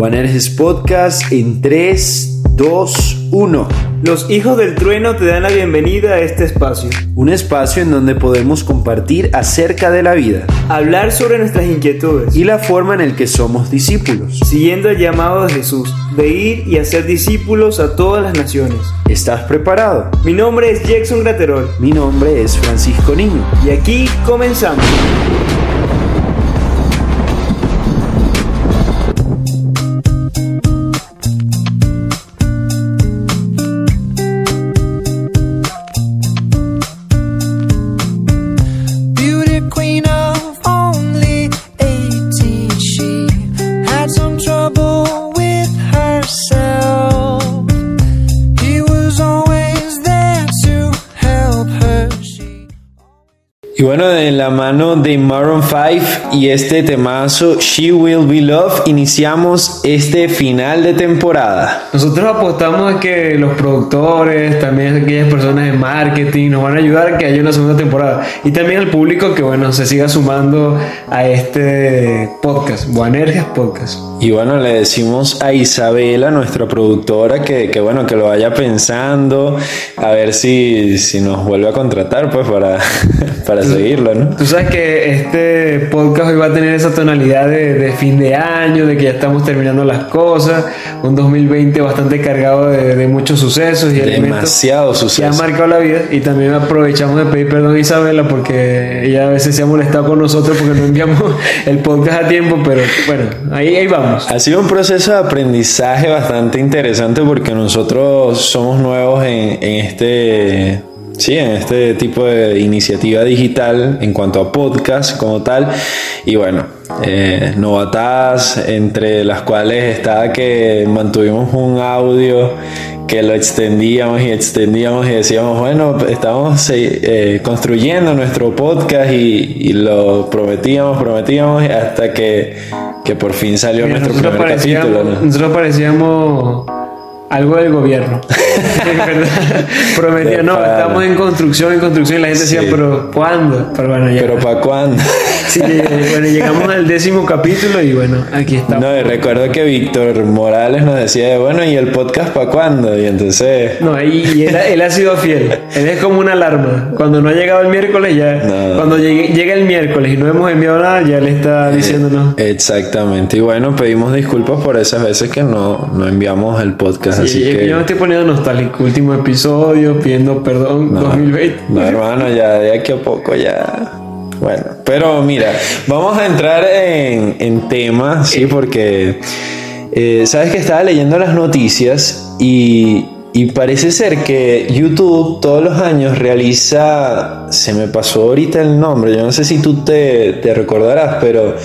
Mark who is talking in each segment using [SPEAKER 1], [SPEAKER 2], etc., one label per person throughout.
[SPEAKER 1] Juanerges Podcast en 3, 2, 1.
[SPEAKER 2] Los hijos del trueno te dan la bienvenida a este espacio.
[SPEAKER 1] Un espacio en donde podemos compartir acerca de la vida
[SPEAKER 2] Hablar sobre nuestras inquietudes.
[SPEAKER 1] y la forma en el que somos discípulos.
[SPEAKER 2] Siguiendo el llamado de Jesús de ir y hacer discípulos a todas las naciones.
[SPEAKER 1] ¿Estás preparado?
[SPEAKER 2] Mi nombre es Jackson Graterol
[SPEAKER 1] Mi nombre es Francisco Niño.
[SPEAKER 2] y aquí comenzamos.
[SPEAKER 1] Bueno, de la mano de Maroon 5 y este temazo She Will Be Loved, iniciamos este final de temporada.
[SPEAKER 2] Nosotros apostamos a que los productores, también aquellas personas de marketing nos van a ayudar a que haya una segunda temporada. Y también al público que, bueno, se siga sumando a este podcast, Buanergias Podcast.
[SPEAKER 1] Y bueno, le decimos a Isabela, nuestra productora, que, que bueno, que lo vaya pensando, a ver si, si nos vuelve a contratar, pues para, para
[SPEAKER 2] Tú sabes que este podcast hoy va a tener esa tonalidad de, de fin de año, de que ya estamos terminando las cosas, un 2020 bastante cargado de, de muchos sucesos y elementos
[SPEAKER 1] Demasiado
[SPEAKER 2] que
[SPEAKER 1] suceso.
[SPEAKER 2] marcado la vida y también aprovechamos de pedir perdón a Isabela porque ella a veces se ha molestado con nosotros porque no enviamos el podcast a tiempo, pero bueno, ahí, ahí vamos.
[SPEAKER 1] Ha sido un proceso de aprendizaje bastante interesante porque nosotros somos nuevos en, en este, sí, en este tipo de iniciativa digital en cuanto a podcast como tal. Y bueno, eh, novatadas entre las cuales está que mantuvimos un audio que lo extendíamos y extendíamos y decíamos, bueno, estamos eh, construyendo nuestro podcast y, y lo prometíamos, prometíamos hasta que, que por fin salió
[SPEAKER 2] Mira,
[SPEAKER 1] nuestro primer capítulo. ¿no?
[SPEAKER 2] nosotros parecíamos algo del gobierno. Es verdad. Prometía,
[SPEAKER 1] De
[SPEAKER 2] no, estamos en construcción, en construcción. Y la gente
[SPEAKER 1] Sí.
[SPEAKER 2] decía, pero ¿cuándo? Pero bueno, ya.
[SPEAKER 1] Pero ¿para cuándo?
[SPEAKER 2] Sí, bueno, llegamos al décimo capítulo y bueno, aquí estamos.
[SPEAKER 1] No, y recuerdo que Víctor Morales nos decía, bueno, ¿y el podcast para cuándo? Y entonces...
[SPEAKER 2] No, y, y él, él ha sido fiel. Él es como una alarma. Cuando no ha llegado el miércoles, ya.
[SPEAKER 1] No.
[SPEAKER 2] Cuando llegue- llega el miércoles y no hemos enviado nada, ya le está diciéndonos.
[SPEAKER 1] Exactamente. Y bueno, pedimos disculpas por esas veces que no, no enviamos el podcast. Así
[SPEAKER 2] Y-
[SPEAKER 1] que...
[SPEAKER 2] Yo me estoy poniendo nostálgico. Último episodio, pidiendo perdón, 2020.
[SPEAKER 1] No, hermano, ya de aquí a poco ya. Bueno, pero mira, vamos a entrar en, en tema, sí, porque eh, sabes que estaba leyendo las noticias y, y parece ser que YouTube todos los años realiza, se me pasó ahorita el nombre, yo no sé si tú te, te recordarás, pero,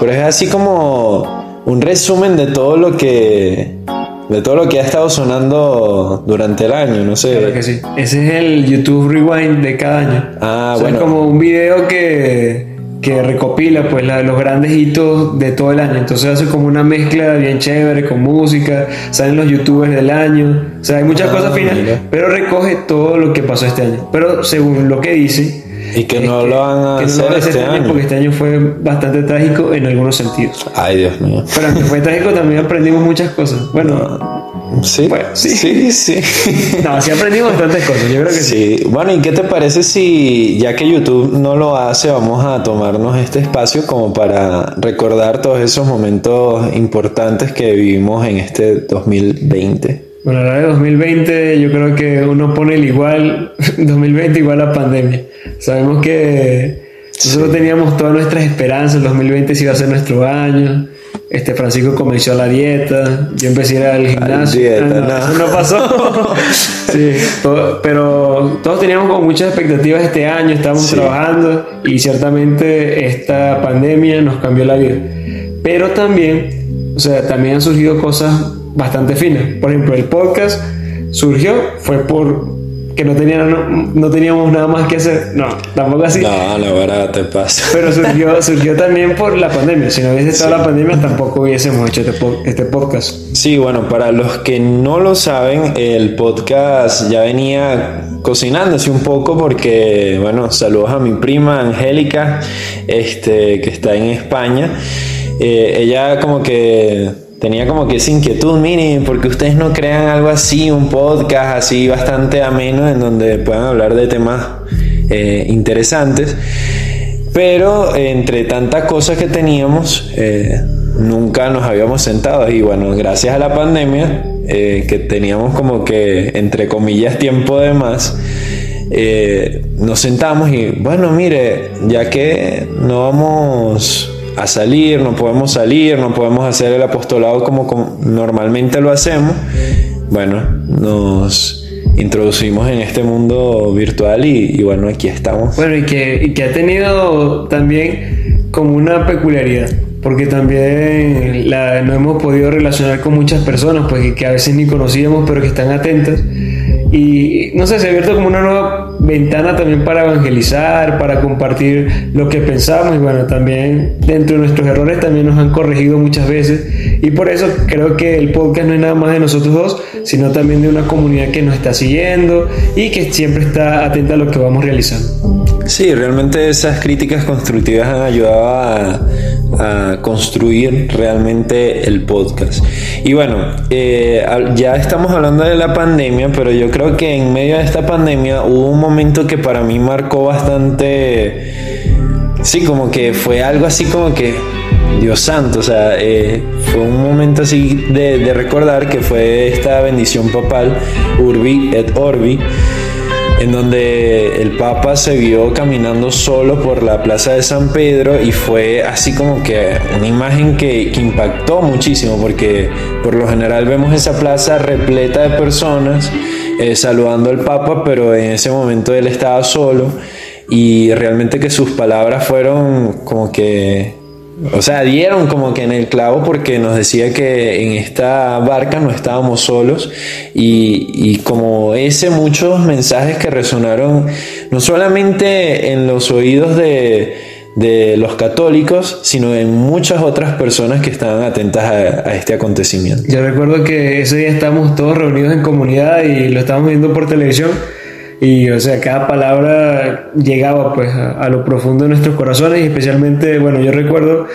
[SPEAKER 1] pero es así como un resumen de todo lo que de todo lo que ha estado sonando durante el año, no sé.
[SPEAKER 2] Claro que sí. Ese es el YouTube Rewind de cada año.
[SPEAKER 1] Ah,
[SPEAKER 2] O sea,
[SPEAKER 1] bueno.
[SPEAKER 2] Es como un video que, que recopila pues la- los grandes hitos de todo el año. Entonces hace como una mezcla bien chévere con música, salen los youtubers del año. O sea, hay muchas
[SPEAKER 1] Ah,
[SPEAKER 2] cosas finas,
[SPEAKER 1] mira.
[SPEAKER 2] pero recoge todo lo que pasó este año. Pero según lo que dice...
[SPEAKER 1] Y que no lo van a
[SPEAKER 2] que no lo
[SPEAKER 1] hacer
[SPEAKER 2] a
[SPEAKER 1] este año.
[SPEAKER 2] Porque este año fue bastante trágico en algunos sentidos.
[SPEAKER 1] Ay, Dios mío.
[SPEAKER 2] Pero aunque fue trágico también aprendimos muchas cosas. Bueno,
[SPEAKER 1] Sí,
[SPEAKER 2] Bueno, sí.
[SPEAKER 1] sí, sí.
[SPEAKER 2] no, sí aprendimos bastantes cosas. Yo creo que sí.
[SPEAKER 1] Sí, bueno, ¿y qué te parece si, ya que YouTube no lo hace, vamos a tomarnos este espacio como para recordar todos esos momentos importantes que vivimos en este 2020?
[SPEAKER 2] Bueno, la de 2020 yo creo que uno pone el igual, 2020 igual a pandemia. Sabemos que nosotros teníamos todas nuestras esperanzas, el 2020 sí iba a ser nuestro año. Este Francisco comenzó la dieta, yo empecé a ir al gimnasio.
[SPEAKER 1] dieta,
[SPEAKER 2] Ah, no,
[SPEAKER 1] no.
[SPEAKER 2] eso no pasó. sí, todo- pero todos teníamos como muchas expectativas este año, estábamos
[SPEAKER 1] Sí.
[SPEAKER 2] trabajando y ciertamente esta pandemia nos cambió la vida. Pero también, o sea, también han surgido cosas bastante finas. Por ejemplo, el podcast surgió fue por que no, tenían, no, no teníamos nada más que hacer. No, tampoco así.
[SPEAKER 1] No, no, verdad, te pasa.
[SPEAKER 2] Pero surgió, surgió también por la pandemia. Si no hubiese estado la pandemia, tampoco hubiésemos hecho este, este podcast.
[SPEAKER 1] Sí, bueno, para los que no lo saben, el podcast ya venía cocinándose un poco porque, bueno, saludos a mi prima Angélica, este, que está en España. Eh, ella como que tenía como que esa inquietud, miren, porque ustedes no crean algo así, un podcast así bastante ameno en donde puedan hablar de temas eh, interesantes. Pero entre tantas cosas que teníamos, eh, nunca nos habíamos sentado. Y bueno, gracias a la pandemia, eh, que teníamos como que, entre comillas, tiempo de más, nos sentamos y bueno, mire, ya que no vamos a salir, no podemos salir, no podemos hacer el apostolado como, normalmente lo hacemos, bueno, nos introducimos en este mundo virtual y, bueno, aquí estamos.
[SPEAKER 2] Bueno, y que, y que ha tenido también como una peculiaridad porque también la, no hemos podido relacionar con muchas personas, pues que a veces ni conocíamos, pero que están atentas. Y no sé, se ha abierto como una nueva ventana también para evangelizar, para compartir lo que pensamos y bueno, también dentro de nuestros errores también nos han corregido muchas veces y por eso creo que el podcast no es nada más de nosotros dos, sino también de una comunidad que nos está siguiendo y que siempre está atenta a lo que vamos realizando.
[SPEAKER 1] Sí, realmente esas críticas constructivas han ayudado a, construir realmente el podcast. Y bueno, eh, ya estamos hablando de la pandemia, pero yo creo que en medio de esta pandemia hubo un momento que para mí marcó bastante, sí, como que fue algo así como que, Dios santo, o sea, eh, fue un momento así de, de recordar que fue esta bendición papal, Urbi et Orbi en donde el Papa se vio caminando solo por la Plaza de San Pedro y fue así como que una imagen que, impactó muchísimo porque por lo general vemos esa plaza repleta de personas eh, saludando al Papa, pero en ese momento él estaba solo y realmente que sus palabras fueron como que o sea, dieron como que en el clavo porque nos decía que en esta barca no estábamos solos y, como ese muchos mensajes que resonaron no solamente en los oídos de, los católicos, sino en muchas otras personas que estaban atentas a, a, este acontecimiento.
[SPEAKER 2] Yo recuerdo que ese día estábamos todos reunidos en comunidad y lo estábamos viendo por televisión y o sea, cada palabra llegaba pues a, lo profundo de nuestros corazones y especialmente, bueno, yo recuerdo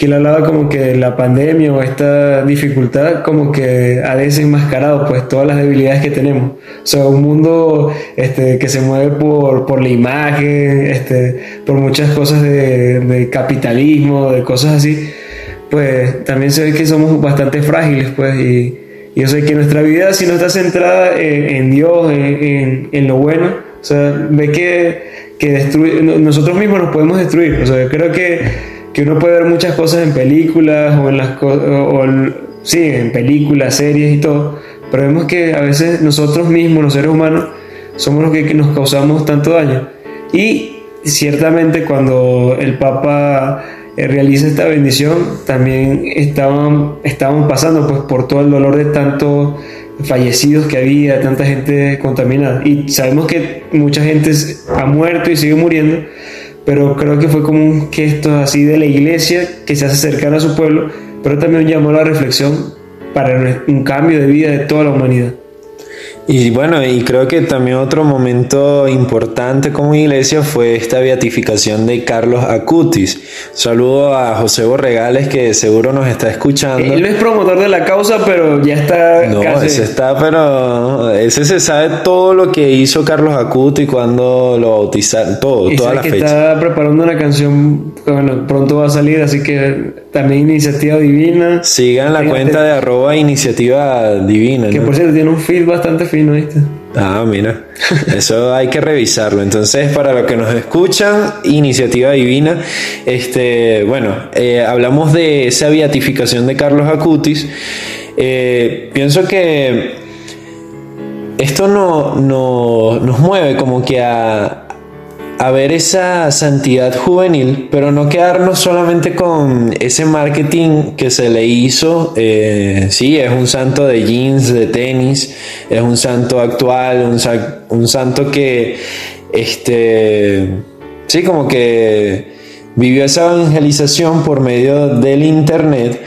[SPEAKER 2] que él hablaba como que la pandemia o esta dificultad como que ha desenmascarado pues todas las debilidades que tenemos. O sea, un mundo este, que se mueve por, por la imagen, este, por muchas cosas de, de capitalismo, de cosas así, pues también se ve que somos bastante frágiles pues y yo sé que nuestra vida, si no está centrada en, Dios, en, en, lo bueno, o sea, ve que, que nosotros mismos nos podemos destruir. O sea, creo que, que uno puede ver muchas cosas en películas o en las o, sí, en películas, series y todo, pero vemos que a veces nosotros mismos, los seres humanos, somos los que, nos causamos tanto daño. Y ciertamente cuando el Papa eh, realiza esta bendición, también estaban, estaban pasando pues, por todo el dolor de tantos fallecidos que había, tanta gente contaminada. Y sabemos que mucha gente ha muerto y sigue muriendo, pero creo que fue como un gesto así de la iglesia que se hace cercana a su pueblo, pero también llamó a la reflexión para un cambio de vida de toda la humanidad.
[SPEAKER 1] Y bueno, y creo que también otro momento importante como iglesia fue esta beatificación de Carlos Acutis. Saludo a José Borregales que seguro nos está escuchando.
[SPEAKER 2] Él no es promotor de la causa, pero ya está.
[SPEAKER 1] No, ese está, pero ese se sabe todo lo que hizo Carlos Acutis cuando lo bautizaron, todo, toda la
[SPEAKER 2] que
[SPEAKER 1] fecha.
[SPEAKER 2] Está preparando una canción, bueno, pronto va a salir, así que también Iniciativa Divina.
[SPEAKER 1] Sigan la cuenta de arroba Iniciativa Divina.
[SPEAKER 2] Que por cierto tiene un feed bastante fino, ¿viste?
[SPEAKER 1] Ah, mira, eso hay que revisarlo. Entonces, para los que nos escuchan, Iniciativa Divina, este, bueno, eh, hablamos de esa beatificación de Carlos Acutis. Eh, pienso que esto no, no, nos mueve como que a, a ver esa santidad juvenil, pero no quedarnos solamente con ese marketing que se le hizo. Eh, sí, es un santo de jeans, de tenis, es un santo actual, un, santo que, este, sí, como que vivió esa evangelización por medio del internet,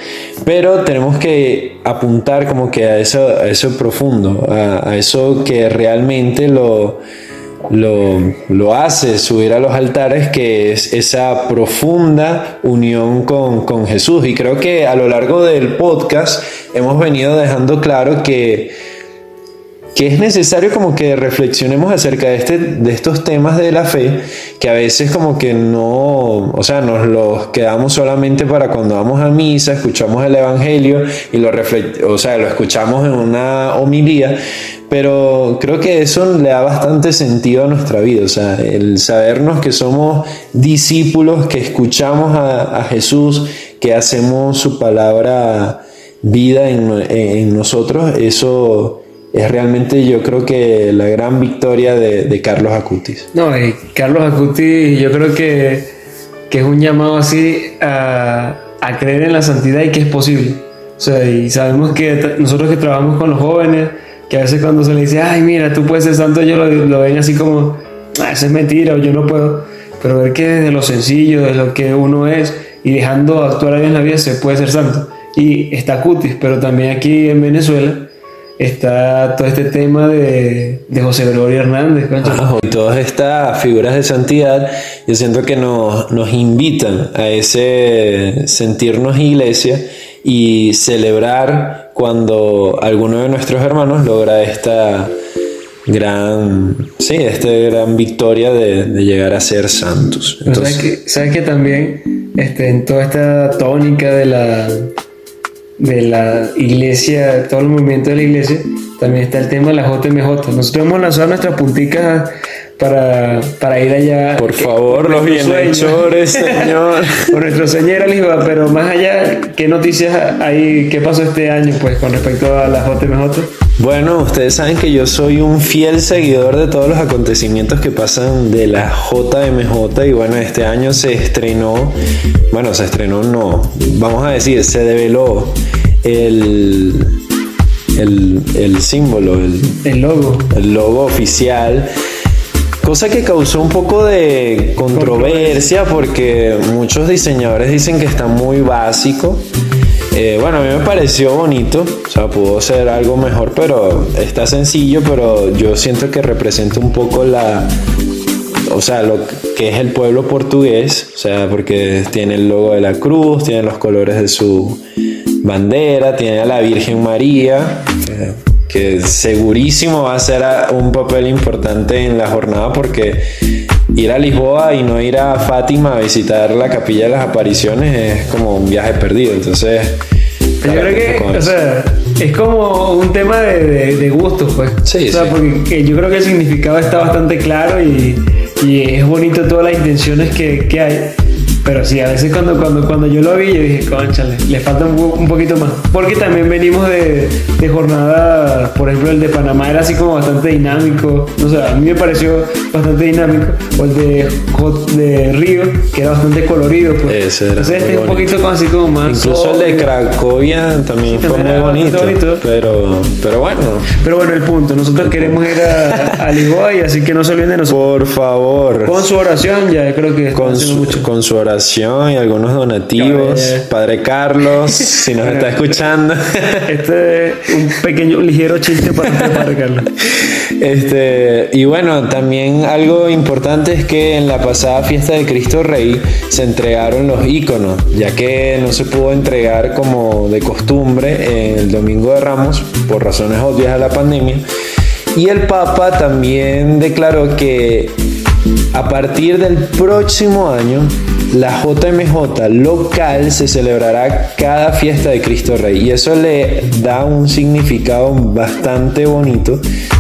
[SPEAKER 1] pero tenemos que apuntar como que a eso, eso profundo, a eso que realmente lo lo, lo hace subir a los altares, que es esa profunda unión con, con Jesús. Y creo que a lo largo del podcast hemos venido dejando claro que que es necesario como que reflexionemos acerca de, este, de estos temas de la fe, que a veces como que no, o sea, nos los quedamos solamente para cuando vamos a misa, escuchamos el Evangelio y lo, o sea, lo escuchamos en una homilía, pero creo que eso le da bastante sentido a nuestra vida, o sea, el sabernos que somos discípulos, que escuchamos a, a Jesús, que hacemos su palabra vida en, en nosotros, eso es realmente yo creo que la gran victoria de, Carlos Acutis.
[SPEAKER 2] No, y Carlos Acutis yo creo que, que es un llamado así a, a, creer en la santidad y que es posible. O sea, y sabemos que nosotros que trabajamos con los jóvenes, que a veces cuando se le dice, ay, mira, tú puedes ser santo, ellos lo, lo ven así como, ah, eso es mentira o yo no puedo. Pero ver que desde lo sencillo, de lo que uno es y dejando actuar a Dios en la vida se puede ser santo. Y está Acutis, pero también aquí en Venezuela está todo este tema de, José Gregorio Hernández.
[SPEAKER 1] y todas estas figuras de santidad, yo siento que nos, nos invitan a ese sentirnos iglesia y celebrar cuando alguno de nuestros hermanos logra esta gran, sí, esta gran victoria de, llegar a ser santos.
[SPEAKER 2] ¿Sabes que, ¿Sabes que también este, en toda esta tónica de la de la iglesia, todo el movimiento de la iglesia, también está el tema de la JMJ. Nosotros hemos lanzado nuestras punticas para, para ir allá.
[SPEAKER 1] Por favor, los bienhechores, Señor.
[SPEAKER 2] Por nuestro Señor Lisboa, pero más allá, ¿qué noticias hay? ¿Qué pasó este año pues con respecto a la JMJ?
[SPEAKER 1] Bueno, ustedes saben que yo soy un fiel seguidor de todos los acontecimientos que pasan de la JMJ y bueno, este año se estrenó, bueno, se estrenó no, vamos a decir, se develó el, el, símbolo, el,
[SPEAKER 2] el logo.
[SPEAKER 1] El logo oficial Cosa que causó un poco de controversia porque muchos diseñadores dicen que está muy básico. Eh, bueno, a mí me pareció bonito, o sea, pudo ser algo mejor, pero está sencillo, pero yo siento que representa un poco la, o sea, lo que es el pueblo portugués, o sea, porque tiene el logo de la cruz, tiene los colores de su bandera, tiene a la Virgen María que segurísimo va a ser un papel importante en la jornada porque ir a Lisboa y no ir a Fátima a visitar la capilla de las apariciones es como un viaje perdido. Entonces,
[SPEAKER 2] yo creo que, o sea, es como un tema de, de, gustos, pues. Sí, o sea, porque yo creo que el significado está bastante claro y, y es bonito todas las intenciones que, que hay. Pero sí, a veces cuando, cuando, cuando yo lo vi, yo dije, conchale, le falta un, un poquito más. Porque también venimos de, de jornada, por ejemplo, el de Panamá era así como bastante dinámico. O sea, a mí me pareció bastante dinámico. O el de, de Río, que era bastante colorido. Pues.
[SPEAKER 1] Ese era
[SPEAKER 2] Entonces este es un poquito como así como más.
[SPEAKER 1] Incluso el de Cracovia también fue muy bonito, Pero, pero bueno.
[SPEAKER 2] Pero bueno, el punto. Nosotros queremos ir a, a Lisboa y así que no se olviden de nosotros.
[SPEAKER 1] Por favor.
[SPEAKER 2] Con su oración, ya creo que
[SPEAKER 1] con su, mucho. con su oración y algunos donativos. Padre Carlos, si nos está escuchando.
[SPEAKER 2] Este es un pequeño, ligero chiste para Padre Carlos.
[SPEAKER 1] Este, y bueno, también algo importante es que en la pasada fiesta de Cristo Rey se entregaron los iconos, ya que no se pudo entregar como de costumbre el Domingo de Ramos por razones obvias a la pandemia. Y el Papa también declaró que a partir del próximo año la JMJ local se celebrará cada fiesta de Cristo Rey y eso le da un significado bastante bonito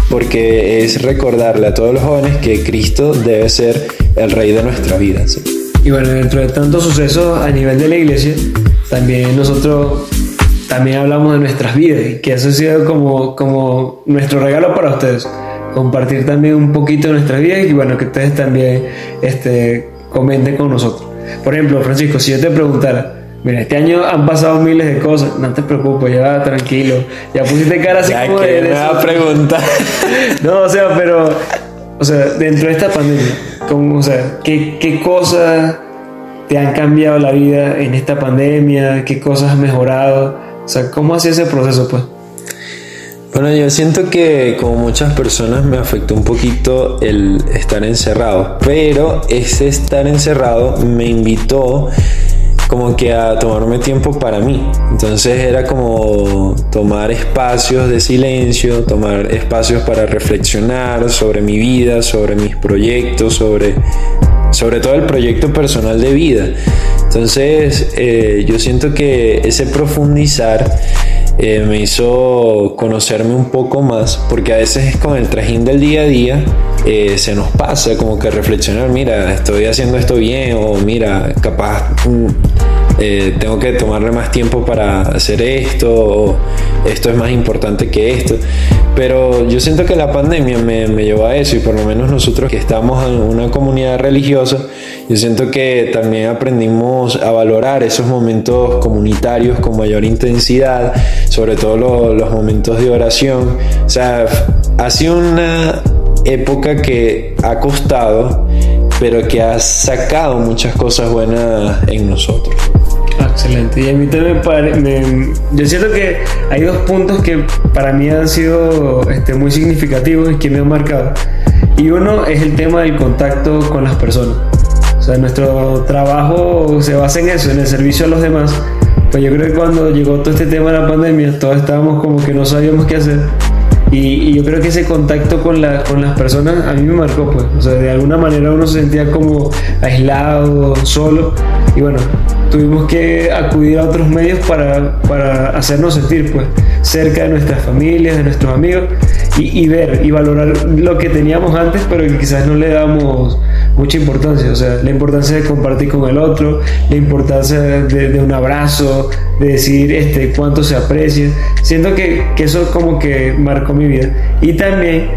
[SPEAKER 1] porque es recordarle a todos los jóvenes que Cristo debe ser el Rey de nuestra vida.
[SPEAKER 2] Y bueno, dentro de tantos sucesos a nivel de la iglesia, también nosotros también hablamos de nuestras vidas que eso ha sido como, como nuestro regalo para ustedes. Compartir también un poquito de nuestras vidas y bueno, que ustedes también este, comenten con nosotros. Por ejemplo, Francisco, si yo te preguntara, mira, este año han pasado miles de cosas, no te preocupes, ya tranquilo, ya pusiste cara así
[SPEAKER 1] como de... Me va a preguntar.
[SPEAKER 2] no, o sea, pero, o sea, dentro de esta pandemia, como, o sea, ¿qué, qué cosas te han cambiado la vida en esta pandemia? ¿Qué cosas has mejorado? O sea, ¿cómo ha sido ese proceso, pues?
[SPEAKER 1] Bueno, yo siento que como muchas personas me afectó un poquito el estar encerrado, pero ese estar encerrado me invitó como que a tomarme tiempo para mí. Entonces era como tomar espacios de silencio, tomar espacios para reflexionar sobre mi vida, sobre mis proyectos, sobre, sobre todo el proyecto personal de vida. Entonces eh, yo siento que ese profundizar eh, me hizo conocerme un poco más, porque a veces con el trajín del día a día eh, se nos pasa como que reflexionar, mira, estoy haciendo esto bien, o mira, capaz eh, tengo que tomarle más tiempo para hacer esto, o esto es más importante que esto. Pero yo siento que la pandemia me, me llevó a eso, y por lo menos nosotros que estamos en una comunidad religiosa, yo siento que también aprendimos a valorar esos momentos comunitarios con mayor intensidad, sobre todo lo- los momentos de oración. O sea, ha sido una época que ha costado, pero que ha sacado muchas cosas buenas en nosotros.
[SPEAKER 2] Ah, Excelente. Y a mí también me pare- me- yo siento que hay dos puntos que para mí han sido este, muy significativos y que me han marcado. Y uno es el tema del contacto con las personas. O sea, nuestro trabajo se basa en eso, en el servicio a los demás. Pues yo creo que cuando llegó todo este tema de la pandemia, todos estábamos como que no sabíamos qué hacer. Y, y yo creo que ese contacto con, la- con las personas a mí me marcó, pues. O sea, de alguna manera uno se sentía como aislado, solo. Y bueno, tuvimos que acudir a otros medios para, para hacernos sentir, pues, cerca de nuestras familias, de nuestros amigos. Y, y ver y valorar lo que teníamos antes, pero que quizás no le damos mucha importancia. O sea, la importancia de compartir con el otro, la importancia de, de un abrazo, de decir este, cuánto se aprecia. Siento que, que eso como que marcó mi vida. Y también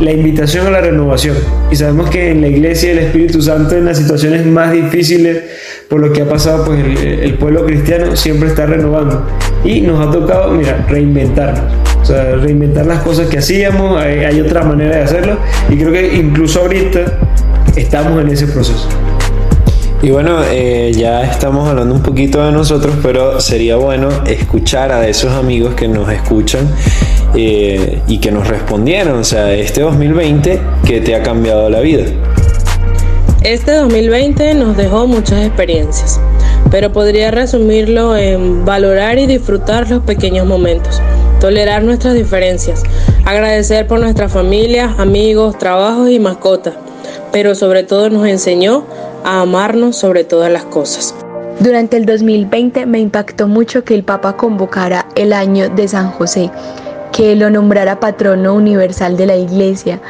[SPEAKER 2] la invitación a la renovación. Y sabemos que en la iglesia el Espíritu Santo en las situaciones más difíciles por lo que ha pasado, pues el, pueblo cristiano siempre está renovando. Y nos ha tocado, mira, reinventarnos. O sea, reinventar las cosas que hacíamos, hay otra manera de hacerlo. Y creo que incluso ahorita estamos en ese proceso.
[SPEAKER 1] Y bueno, eh, ya estamos hablando un poquito de nosotros, pero sería bueno escuchar a esos amigos que nos escuchan eh, y que nos respondieron. O sea, este 2020, ¿qué te ha cambiado la vida?
[SPEAKER 3] Este 2020 nos dejó muchas experiencias, pero podría resumirlo en valorar y disfrutar los pequeños momentos, tolerar nuestras diferencias, agradecer por nuestras familias, amigos, trabajos y mascotas, pero sobre todo nos enseñó a amarnos sobre todas las cosas.
[SPEAKER 4] Durante el 2020 me impactó mucho que el Papa convocara el año de San José, que lo nombrara patrono universal de la Iglesia,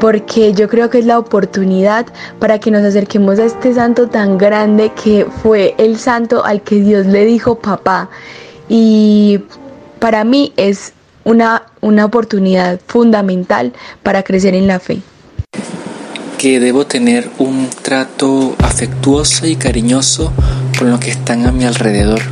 [SPEAKER 4] porque yo creo que es la oportunidad para que nos acerquemos a este santo tan grande que fue el santo al que Dios le dijo papá. Y para mí es una, una oportunidad fundamental para crecer en la fe.
[SPEAKER 5] Que debo tener un trato afectuoso y cariñoso con los que están a mi alrededor.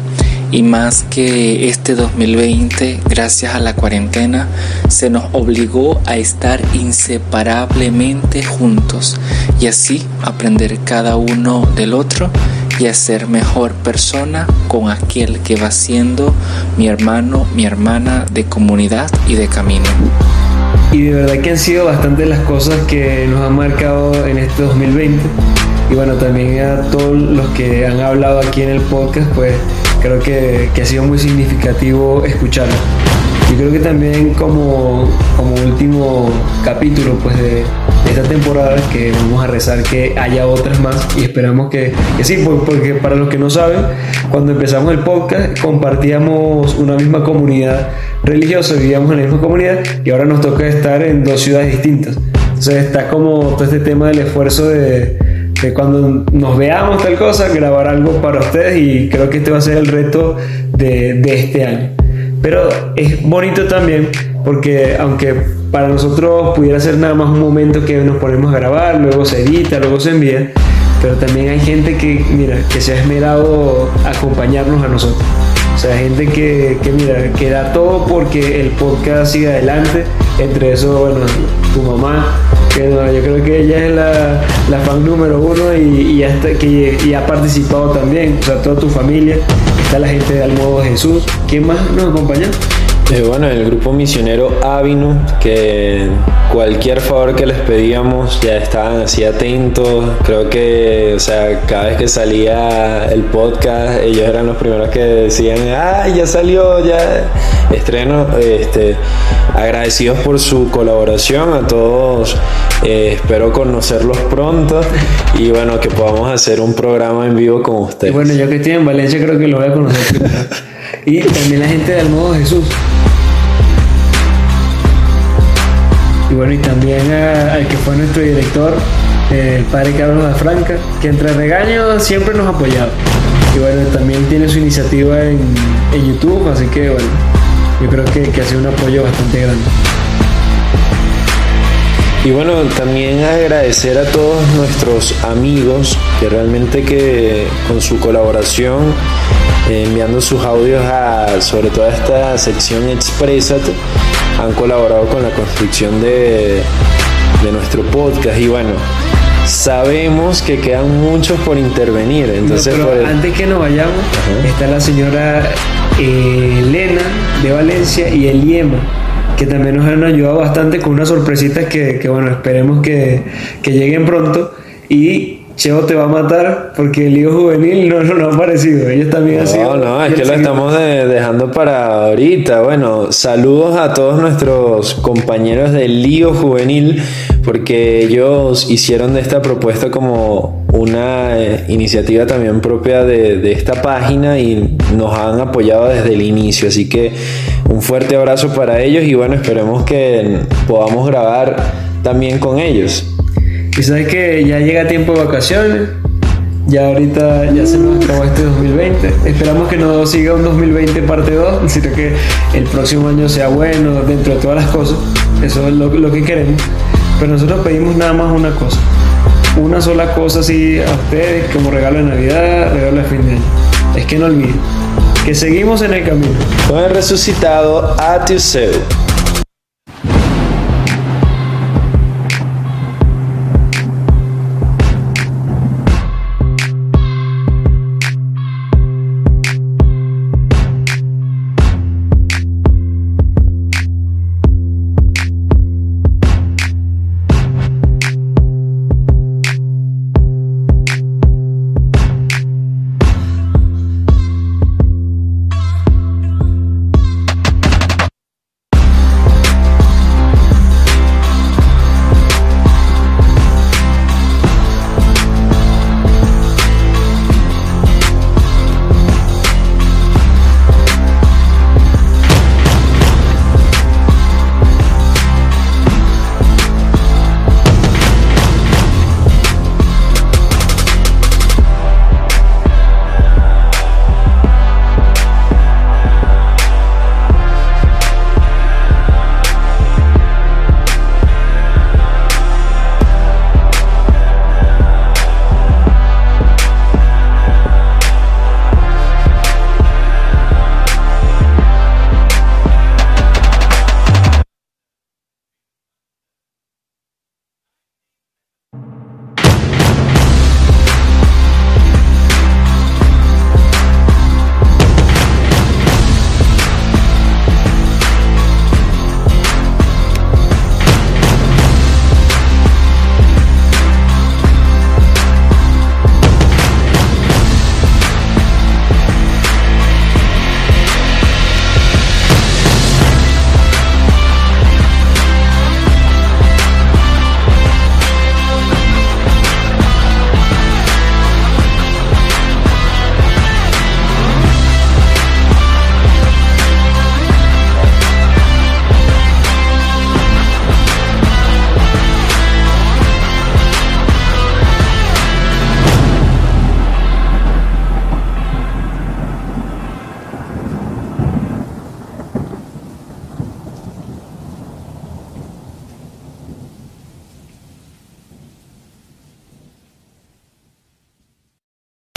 [SPEAKER 5] Y más que este 2020, gracias a la cuarentena, se nos obligó a estar inseparablemente juntos y así aprender cada uno del otro y a ser mejor persona con aquel que va siendo mi hermano, mi hermana de comunidad y de camino.
[SPEAKER 2] Y de verdad que han sido bastantes las cosas que nos han marcado en este 2020. Y bueno, también a todos los que han hablado aquí en el podcast, pues creo que, que ha sido muy significativo escucharlo. Y creo que también como, como último capítulo pues de esta temporada que vamos a rezar que haya otras más y esperamos que, que sí, por- porque para los que no saben, cuando empezamos el podcast compartíamos una misma comunidad religiosa, vivíamos en la misma comunidad y ahora nos toca estar en dos ciudades distintas. Entonces está como todo este tema del esfuerzo de, de cuando nos veamos tal cosa, grabar algo para ustedes y creo que este va a ser el reto de, de este año. Pero es bonito también porque aunque para nosotros pudiera ser nada más un momento que nos ponemos a grabar, luego se edita, luego se envía, pero también hay gente que, mira, que se ha esmerado a acompañarnos a nosotros. O sea, gente que, que mira, que da todo porque el podcast siga adelante. Entre eso, bueno, tu mamá, que yo creo que ella es la, fan número uno y, y, hasta que, y ha participado también. O sea, toda tu familia. Está la gente de Almodo Jesús. ¿Quién más nos acompaña?
[SPEAKER 1] Eh, bueno, el grupo misionero Avinu, que cualquier favor que les pedíamos ya estaban así atentos. Creo que, o sea, cada vez que salía el podcast, ellos eran los primeros que decían, ah, ya salió, ya estreno. Este, agradecidos por su colaboración a todos. eh, espero conocerlos pronto y bueno, que podamos hacer un programa en vivo con
[SPEAKER 2] Y
[SPEAKER 1] ustedes.
[SPEAKER 2] bueno, yo que estoy en Valencia creo que lo voy a conocer. Y también la gente del modo Jesús. Bueno, y también al que fue nuestro director, el padre Carlos da Franca, que entre regaños siempre nos ha apoyado. Y bueno, también tiene su iniciativa en, en YouTube, así que bueno, yo creo que, que ha sido un apoyo bastante grande.
[SPEAKER 1] Y bueno, también agradecer a todos nuestros amigos que realmente que con su colaboración, eh, enviando sus audios a sobre todo a esta sección Exprésate, han colaborado con la construcción de, de nuestro podcast. Y bueno, sabemos que quedan muchos por intervenir. Entonces,
[SPEAKER 2] No, pero antes que nos vayamos,
[SPEAKER 1] Ajá.
[SPEAKER 2] está la señora eh, Elena de Valencia y Eliema, que también nos han ayudado bastante con unas sorpresitas que, que, bueno, esperemos que, que lleguen pronto. Y Cheo te va a matar porque el hijo juvenil no, no, no ha aparecido. Ellos también han sido.
[SPEAKER 1] No, no, es que lo estamos de- dejando para ahorita. Bueno, saludos a todos nuestros compañeros del lío juvenil, porque ellos hicieron de esta propuesta como una eh, iniciativa también propia de, de esta página y nos han apoyado desde el inicio. Así que un fuerte abrazo para ellos y bueno, esperemos que podamos grabar también con ellos.
[SPEAKER 2] Y sabes que ya llega tiempo de vacaciones. Ya ahorita ya se nos acabó este 2020. Esperamos que no siga un 2020 parte 2, sino que el próximo año sea bueno dentro de todas las cosas. Eso es lo, que queremos. Pero nosotros pedimos nada más una cosa. Una sola cosa así a ustedes como regalo de Navidad, regalo de fin de año. Es que no olviden que seguimos en el camino.
[SPEAKER 1] Con resucitado a tu.